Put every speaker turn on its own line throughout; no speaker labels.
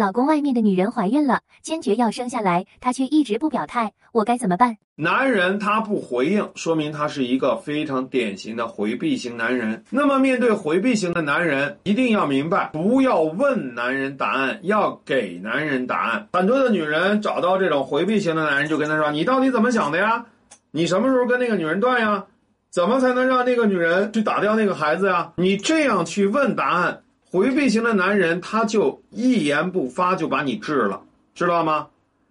老公外面的女人怀孕了，坚决要生下来，他却一直不表态，我该怎么办？
男人他不回应，说明他是一个非常典型的回避型男人。那么面对回避型的男人，一定要明白，不要问男人答案，要给男人答案。很多的女人找到这种回避型的男人，就跟他说：“你到底怎么想的呀？你什么时候跟那个女人断呀？怎么才能让那个女人去打掉那个孩子呀？”你这样去问答案。回避型的男人，他就一言不发就把你治了，知道吗？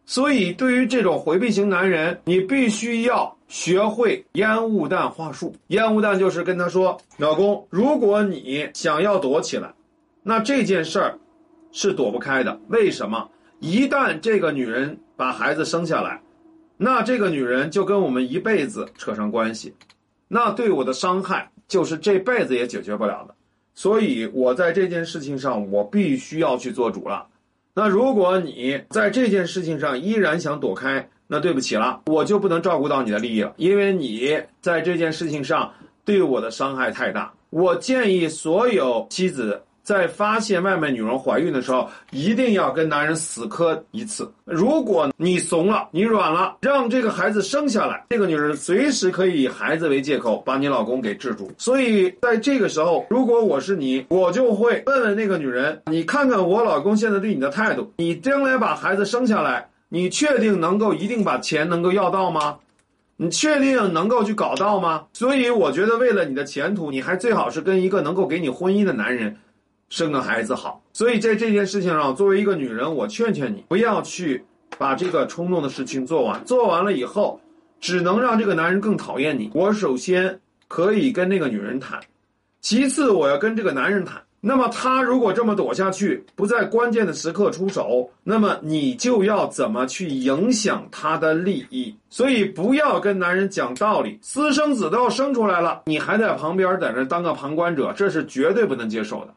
所以，对于这种回避型男人，你必须要学会烟雾弹话术。烟雾弹就是跟他说：“老公，如果你想要躲起来，那这件事儿是躲不开的。为什么？一旦这个女人把孩子生下来，那这个女人就跟我们一辈子扯上关系，那对我的伤害就是这辈子也解决不了的。”所以，我在这件事情上，我必须要去做主了。那如果你在这件事情上依然想躲开，那对不起了，我就不能照顾到你的利益了，因为你在这件事情上对我的伤害太大。我建议所有妻子。在发现外面女人怀孕的时候，一定要跟男人死磕一次。如果你怂了，你软了，让这个孩子生下来，这个女人随时可以以孩子为借口把你老公给制住。所以在这个时候，如果我是你，我就会问问那个女人：你看看我老公现在对你的态度，你将来把孩子生下来，你确定能够一定把钱能够要到吗？你确定能够去搞到吗？所以我觉得，为了你的前途，你还最好是跟一个能够给你婚姻的男人。生个孩子好，所以在这件事情上，作为一个女人，我劝劝你，不要去把这个冲动的事情做完。做完了以后，只能让这个男人更讨厌你。我首先可以跟那个女人谈，其次我要跟这个男人谈。那么他如果这么躲下去，不在关键的时刻出手，那么你就要怎么去影响他的利益？所以不要跟男人讲道理，私生子都要生出来了，你还在旁边在那当个旁观者，这是绝对不能接受的。